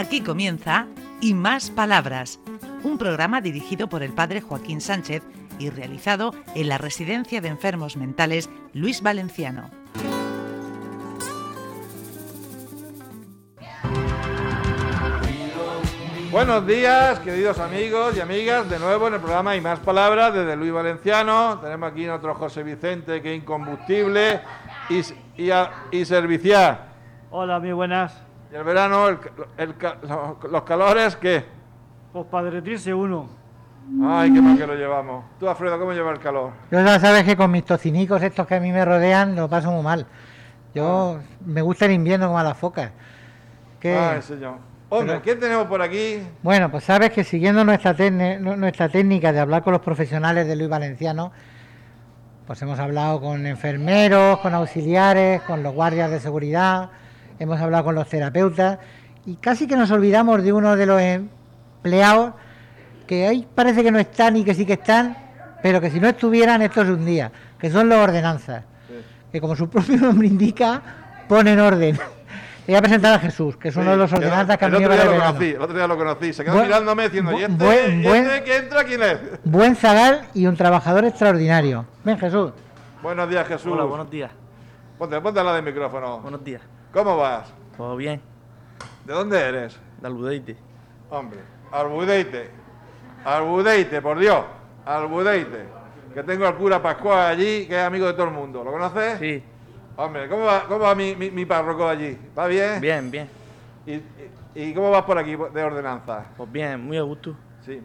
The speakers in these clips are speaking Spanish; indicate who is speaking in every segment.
Speaker 1: Aquí comienza Y Más Palabras, un programa dirigido por el padre Joaquín Sánchez y realizado en la Residencia de Enfermos Mentales Luis Valenciano.
Speaker 2: Buenos días, queridos amigos y amigas, de nuevo en el programa Y Más Palabras desde Luis Valenciano. Tenemos aquí a nuestro José Vicente, que es incombustible y, y, a- y servicial.
Speaker 3: Hola, muy buenas.
Speaker 2: Y el verano, el- el los calores, ¿qué?
Speaker 3: Pues para derretirse uno.
Speaker 2: Ay, qué mal que lo llevamos. Tú, Alfredo, ¿cómo lleva el calor?
Speaker 4: Yo ya sabes que con mis tocinicos estos que a mí me rodean lo paso muy mal. Yo me gusta el invierno como a las focas. Que,
Speaker 2: Ay, señor. Hombre,
Speaker 4: Pero-
Speaker 2: ¿quién tenemos por aquí?
Speaker 4: bueno, pues sabes que siguiendo nuestra, nuestra técnica de hablar con los profesionales de Luis Valenciano, pues hemos hablado con enfermeros, con auxiliares, con los guardias de seguridad, hemos hablado con los terapeutas y casi que nos olvidamos de uno de los empleados que ahí parece que no están y que sí que están, pero que si no estuvieran esto es un día, que son los ordenanzas, que como su propio nombre indica, ponen orden. Voy a presentar a Jesús, que es uno de los ordenanzas que a
Speaker 2: el
Speaker 4: mí me
Speaker 2: otro día lo conocí, el otro día lo conocí. Se quedó
Speaker 4: Buen-
Speaker 2: mirándome diciendo, ¿y este,
Speaker 4: buen-
Speaker 2: y
Speaker 4: buen-
Speaker 2: este que entra quién es?
Speaker 4: Buen zagal y un trabajador extraordinario. Ven, Jesús.
Speaker 2: Buenos días, Jesús.
Speaker 5: Hola, buenos días.
Speaker 2: Ponte, ponte al lado del micrófono.
Speaker 5: Buenos días.
Speaker 2: ¿Cómo vas?
Speaker 5: ¿Todo bien?
Speaker 2: ¿De dónde eres?
Speaker 5: De Albudeite.
Speaker 2: Hombre, Albudeite. Albudeite, por Dios. Albudeite. Que tengo al cura Pascual allí, que es amigo de todo el mundo. ¿Lo conoces?
Speaker 5: Sí,
Speaker 2: Hombre, ¿cómo va, cómo va mi, mi, mi párroco allí? ¿Va bien?
Speaker 5: bien, bien.
Speaker 2: ¿Y, y, y cómo vas por aquí de ordenanza?
Speaker 5: Pues bien, muy a gusto.
Speaker 2: Sí.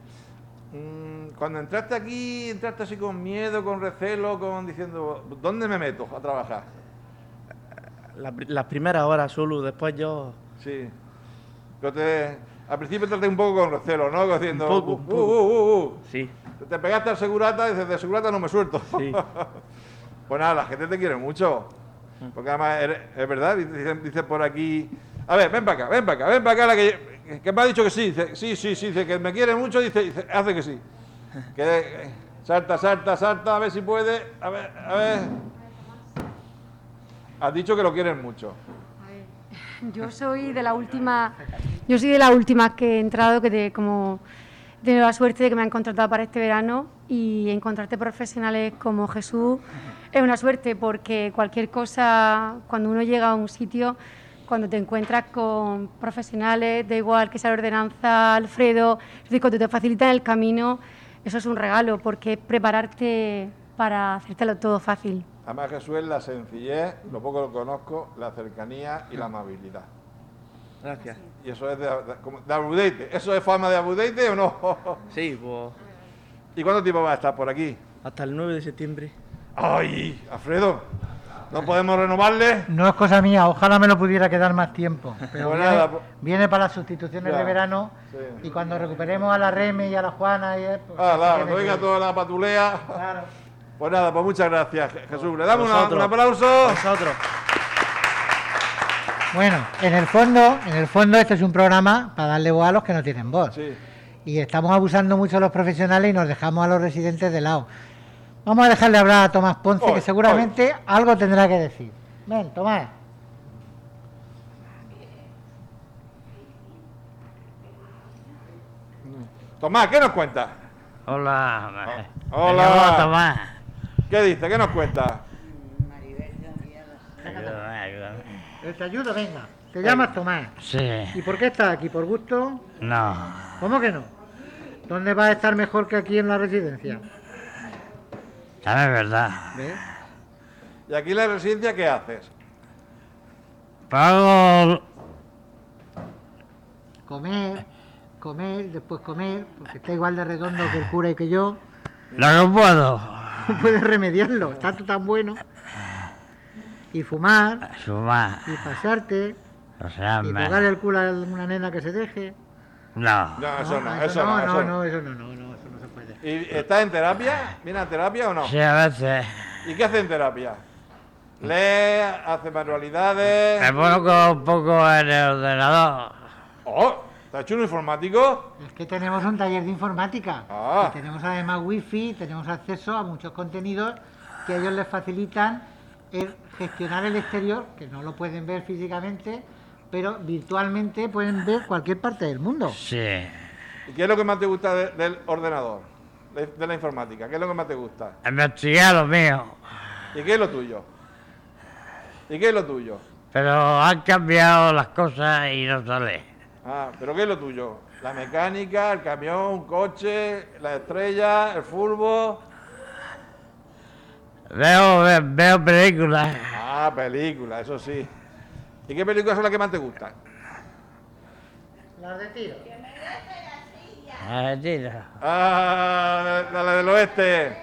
Speaker 2: Mm, cuando entraste aquí, entraste así con miedo, con recelo, con diciendo, ¿dónde me meto a trabajar?
Speaker 5: La las primeras horas solo, después yo...
Speaker 2: Sí. Pero te, al principio entraste un poco con recelo, ¿no? Como Diciendo,
Speaker 5: Un poco,
Speaker 2: "Uh,
Speaker 5: un
Speaker 2: uh,
Speaker 5: poco".
Speaker 2: uh, uh, uh".
Speaker 5: Sí,
Speaker 2: Te pegaste al segurata y dices, de segurata no me suelto.
Speaker 5: sí.
Speaker 2: Pues nada, la gente te quiere mucho. Porque además eres- es verdad, dicen dice por aquí. A ver, ven para acá, ven para acá, ven para acá, la que, que me ha dicho que sí. Dice, sí, sí, sí, dice que me quiere mucho, dice, dice, hace que sí. Que eh, salta, salta, salta, a ver si puede. A ver, a ver. Has dicho que lo quieres mucho.
Speaker 6: Yo soy de la última, yo soy de la última que he entrado, que de, como he la suerte de que me han contratado para este verano y encontrarte profesionales como Jesús es una suerte porque cualquier cosa, cuando uno llega a un sitio, cuando te encuentras con profesionales, da igual que sea la ordenanza, Alfredo, es decir, cuando te facilitan el camino, eso es un regalo porque es prepararte para hacértelo todo fácil.
Speaker 2: Además, Jesús es la sencillez, lo poco lo conozco, la cercanía y la amabilidad.
Speaker 5: Gracias.
Speaker 2: Y eso es de, de, de Abudeite. ¿Eso es fama de Abudeite o no?
Speaker 5: Sí, pues
Speaker 2: ¿Y cuánto tiempo va a estar por aquí?
Speaker 5: hasta el 9 de septiembre.
Speaker 2: ¡Ay, Alfredo! ¿No podemos renovarle?
Speaker 4: No es cosa mía, ojalá me lo pudiera quedar más tiempo. Pero
Speaker 2: Pues
Speaker 4: viene,
Speaker 2: nada, pues-
Speaker 4: viene para las sustituciones
Speaker 2: Ya,
Speaker 4: de verano
Speaker 2: sí.
Speaker 4: y cuando recuperemos a la Reme y a la Juana y pues,
Speaker 2: Ah, claro, venga
Speaker 4: que-
Speaker 2: toda la patulea.
Speaker 4: Claro.
Speaker 2: Pues nada, pues muchas gracias, Je- Jesús. Le damos una- un aplauso.
Speaker 5: Vosotros.
Speaker 4: Bueno, en el fondo, en el fondo este es un programa para darle voz a los que no tienen voz.
Speaker 2: Sí.
Speaker 4: Y estamos abusando mucho de los profesionales y nos dejamos a los residentes de lado. Vamos a dejarle hablar a Tomás Ponce, que seguramente algo tendrá que decir. Ven, Tomás.
Speaker 2: Tomás, ¿qué nos cuenta?
Speaker 7: Hola.
Speaker 2: Hola.
Speaker 7: Hola, Tomás.
Speaker 2: ¿Qué dice? ¿Qué nos cuenta?
Speaker 7: Ayúdame, ayúdame.
Speaker 4: Eh, Te ayudo, venga. Te llamas Tomás.
Speaker 7: Sí.
Speaker 4: ¿Y por qué estás aquí? ¿Por gusto?
Speaker 7: No.
Speaker 4: ¿Cómo que no? ¿Dónde vas a estar mejor que aquí en la residencia?
Speaker 7: También es verdad.
Speaker 4: ¿Ves?
Speaker 2: ¿Y aquí en la residencia qué haces?
Speaker 7: Pago.
Speaker 4: Comer, comer, después comer, porque está igual de redondo que el cura y que yo.
Speaker 7: Lo que puedo.
Speaker 4: No puedes remediarlo, está tú tan bueno. Y fumar, y pasarte,
Speaker 7: O sea,
Speaker 4: y
Speaker 7: me...
Speaker 4: tocar el culo a una nena que se deje.
Speaker 7: No.
Speaker 2: No, eso no, eso no.
Speaker 4: no,
Speaker 2: eso
Speaker 4: no,
Speaker 2: no.
Speaker 4: no, eso no, no, no, eso no se puede.
Speaker 2: ¿Y estás en terapia? ¿Viene a terapia o no?
Speaker 7: Sí, a veces.
Speaker 2: ¿Y qué hace en terapia? ¿Lee? ¿Hace manualidades?
Speaker 7: Me pongo un poco en el ordenador.
Speaker 2: ¡Oh! ¿Te has hecho un informático?
Speaker 4: Es que tenemos un taller de informática.
Speaker 2: Ah.
Speaker 4: Y tenemos además wifi, tenemos acceso a muchos contenidos que a ellos les facilitan el gestionar el exterior, que no lo pueden ver físicamente, pero virtualmente pueden ver cualquier parte del mundo.
Speaker 7: Sí.
Speaker 2: ¿Y qué es lo que más te gusta de- del ordenador? De, de la informática, ¿qué es lo que más te gusta?
Speaker 7: Investigar lo mío.
Speaker 2: ¿Y qué es lo tuyo? ¿Y qué es lo tuyo?
Speaker 7: Pero han cambiado las cosas y no sale.
Speaker 2: Ah, pero ¿qué es lo tuyo? La mecánica, el camión, un coche, la estrella, el fútbol.
Speaker 7: Veo, ve- veo películas.
Speaker 2: Ah, películas, eso sí. ¿Y qué películas son las que más te gustan?
Speaker 4: Las de tiro.
Speaker 7: Mentira.
Speaker 2: Ah, la, la del oeste.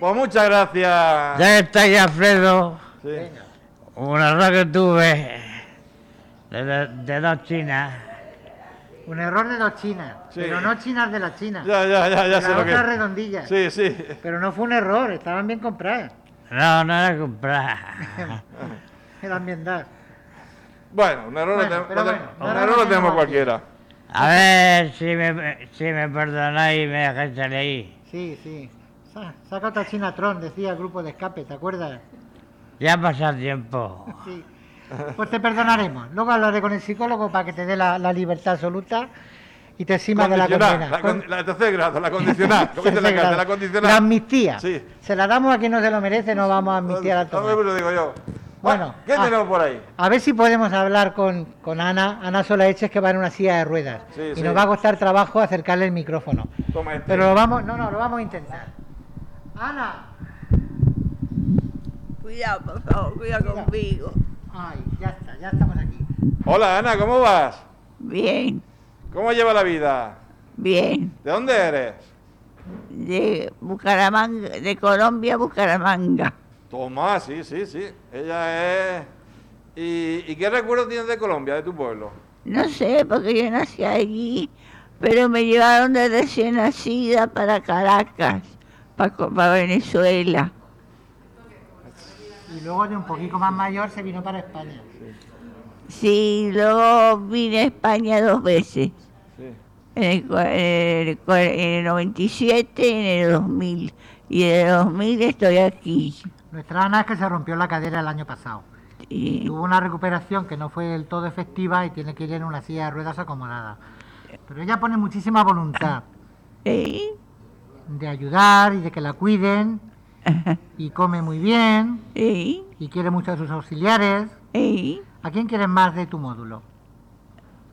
Speaker 2: Pues muchas gracias.
Speaker 7: Ya que está aquí Alfredo,
Speaker 2: Sí.
Speaker 7: un error que tuve de, de- de dos chinas.
Speaker 4: Un error de dos chinas,
Speaker 2: Sí.
Speaker 4: pero no chinas de la China.
Speaker 2: Ya, ya, ya, ya sé
Speaker 4: las
Speaker 2: lo que
Speaker 4: otras redondillas.
Speaker 2: Sí, sí.
Speaker 4: Pero no fue un error, estaban bien compradas.
Speaker 7: No, no era comprar.
Speaker 4: Eran bien dadas.
Speaker 2: Bueno, un error,
Speaker 4: Bueno,
Speaker 2: lo,
Speaker 4: bueno,
Speaker 2: un
Speaker 4: no
Speaker 2: error
Speaker 4: lo
Speaker 2: tenemos
Speaker 4: tenemos
Speaker 2: cualquiera.
Speaker 7: A ver si me, si me perdonáis y me dejáis salir.
Speaker 4: Sí, sí. Sa- Saca otra China Tron, decía el grupo de escape, ¿te acuerdas?
Speaker 7: Ya ha pasado tiempo.
Speaker 4: Sí. Pues te perdonaremos. Luego hablaré con el psicólogo para que te dé la, la libertad absoluta y te exima de la
Speaker 2: Condicional,
Speaker 4: condena.
Speaker 2: la,
Speaker 4: Con-
Speaker 2: la tercer grado, la condicional. ¿Cómo dice la cárcel? La condicional.
Speaker 4: La amnistía.
Speaker 2: Sí.
Speaker 4: Se la damos a quien no se lo merece, no vamos a amnistiar al
Speaker 2: No,
Speaker 4: tomar.
Speaker 2: me lo digo yo.
Speaker 4: Bueno,
Speaker 2: ¿qué tenemos por ahí?
Speaker 4: A ver si podemos hablar con, con Ana. Ana Solaeches que va en una silla de ruedas.
Speaker 2: Sí,
Speaker 4: y
Speaker 2: sí.
Speaker 4: nos va a costar trabajo acercarle el micrófono.
Speaker 2: Toma este.
Speaker 4: Pero lo vamos, no, no, lo vamos a intentar. Ana.
Speaker 8: Cuidado, por favor, cuidado conmigo.
Speaker 4: Ay, ya está, ya estamos aquí.
Speaker 2: Hola Ana, ¿cómo vas?
Speaker 8: Bien,
Speaker 2: ¿Cómo lleva la vida?
Speaker 8: bien.
Speaker 2: ¿De dónde eres?
Speaker 8: De Bucaramanga, de Colombia Bucaramanga.
Speaker 2: Toma, sí, sí, sí. Ella es. ¿Y, y qué recuerdo tienes de Colombia, de tu pueblo?
Speaker 8: No sé, porque yo nací allí, pero me llevaron de recién nacida para Caracas, para, para Venezuela.
Speaker 4: Y luego de un poquito más mayor se vino para España.
Speaker 8: Sí, luego vine a España dos veces.
Speaker 2: Sí.
Speaker 8: En el, en el en el 97 y en el 2000. Y en el 2000 estoy aquí.
Speaker 4: Nuestra Ana es que se rompió la cadera el año pasado.
Speaker 8: Y,
Speaker 4: Tuvo una recuperación que no fue del todo efectiva y tiene que ir en una silla de ruedas acomodada. Pero ella pone muchísima voluntad
Speaker 8: ¿sí?
Speaker 4: de ayudar y de que la cuiden y come muy bien y quiere mucho a sus auxiliares. ¿A quién quieres más de tu módulo?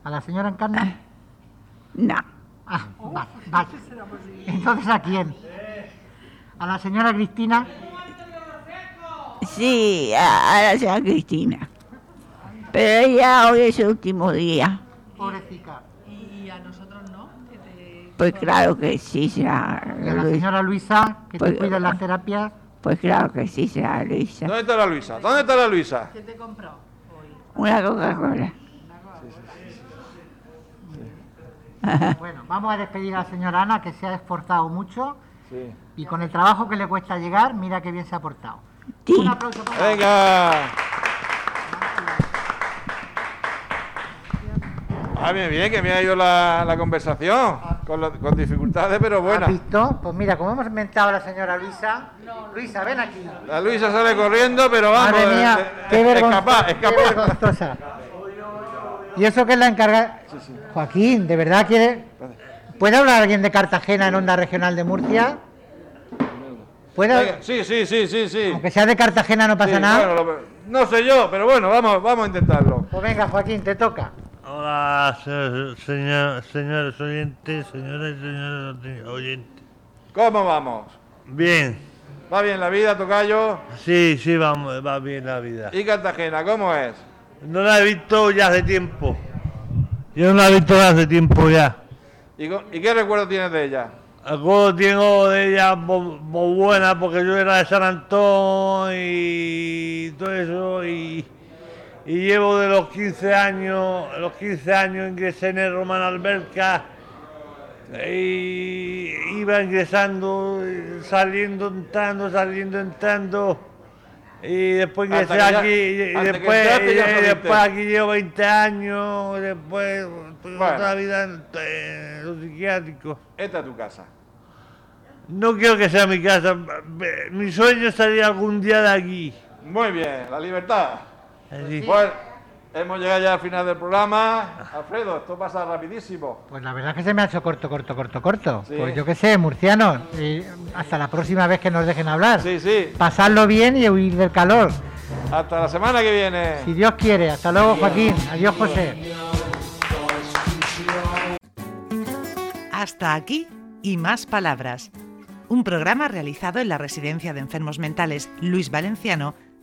Speaker 4: ¿A la señora Encarna?
Speaker 8: No.
Speaker 4: Ah, vale, vale. Entonces, ¿a quién? ¿A la señora Cristina?
Speaker 8: Sí, a, a la señora Cristina. Pero ella hoy es su último día.
Speaker 4: Pobrecita.
Speaker 8: Pues claro que sí, será
Speaker 4: ¿Y a la
Speaker 8: Luisa.
Speaker 4: señora Luisa, que te
Speaker 8: Pues-
Speaker 4: cuida en las terapias?
Speaker 8: Pues claro que sí, será Luisa.
Speaker 2: ¿Dónde está la Luisa? ¿Dónde está la Luisa?
Speaker 8: Una Coca-Cola.
Speaker 4: Bueno, vamos a despedir a la señora Ana, que se ha esforzado mucho
Speaker 2: Sí.
Speaker 4: y con el trabajo que le cuesta llegar, mira qué bien se ha portado.
Speaker 8: Sí.
Speaker 4: Un aplauso para.
Speaker 2: Venga. Ah, bien, bien, que me ha ido la, la conversación. Con, lo- con dificultades, pero
Speaker 4: ¿Has
Speaker 2: buena.
Speaker 4: visto? Pues mira, como hemos inventado a la señora Luisa. Luisa, ven aquí.
Speaker 2: La Luisa sale corriendo, pero vamos.
Speaker 4: Madre mía,
Speaker 2: eh, eh,
Speaker 4: qué,
Speaker 2: escapar.
Speaker 4: vergonzosa. Y eso que es la encargada. Joaquín, ¿de verdad quiere.? ¿Puede hablar alguien de Cartagena en Onda Regional de Murcia? ¿Puede?
Speaker 2: Sí, sí, sí, sí, sí.
Speaker 4: Aunque sea de Cartagena no pasa
Speaker 2: Sí,
Speaker 4: nada.
Speaker 2: bueno, lo- no sé yo, pero bueno, vamos, vamos a intentarlo.
Speaker 4: Pues venga, Joaquín, te toca.
Speaker 7: Hola, se- señor- señores oyentes, señores y señores oyentes.
Speaker 2: ¿Cómo vamos?
Speaker 7: Bien,
Speaker 2: ¿Va bien la vida, Tocayo?
Speaker 7: sí, sí, vamos, va bien la vida.
Speaker 2: ¿Y Cartagena, cómo es?
Speaker 7: No la he visto ya hace tiempo. Yo no la he visto ya hace tiempo ya.
Speaker 2: ¿Y, y qué recuerdo tienes de ella?
Speaker 7: Algo tengo de ella muy buena porque yo era de San Antón y todo eso y, y llevo de los 15 años, los 15 años ingresé en el Román Alberca y iba ingresando, saliendo, entrando, saliendo, entrando y después ingresé
Speaker 2: ya-
Speaker 7: aquí y, después,
Speaker 2: entraste ya
Speaker 7: y
Speaker 2: saliste.
Speaker 7: después aquí llevo 20 años, después tuve
Speaker 2: Bueno.
Speaker 7: otra vida en, en los psiquiátricos.
Speaker 2: Esta es tu casa.
Speaker 7: No quiero que sea mi casa. Mi sueño salir algún día de aquí.
Speaker 2: Muy bien, la libertad.
Speaker 7: Así.
Speaker 2: Pues hemos llegado ya al final del programa. Alfredo, esto pasa rapidísimo.
Speaker 4: Pues la verdad es que se me ha hecho corto, corto, corto, corto.
Speaker 2: Sí.
Speaker 4: Pues yo qué sé, murcianos. y hasta la próxima vez que nos dejen hablar.
Speaker 2: Sí, sí.
Speaker 4: Pasarlo bien y huir del calor.
Speaker 2: Hasta la semana que viene.
Speaker 4: Si Dios quiere. Hasta luego, Joaquín. Adiós, José.
Speaker 1: Hasta aquí y más palabras. Un programa realizado en la Residencia de Enfermos Mentales Luis Valenciano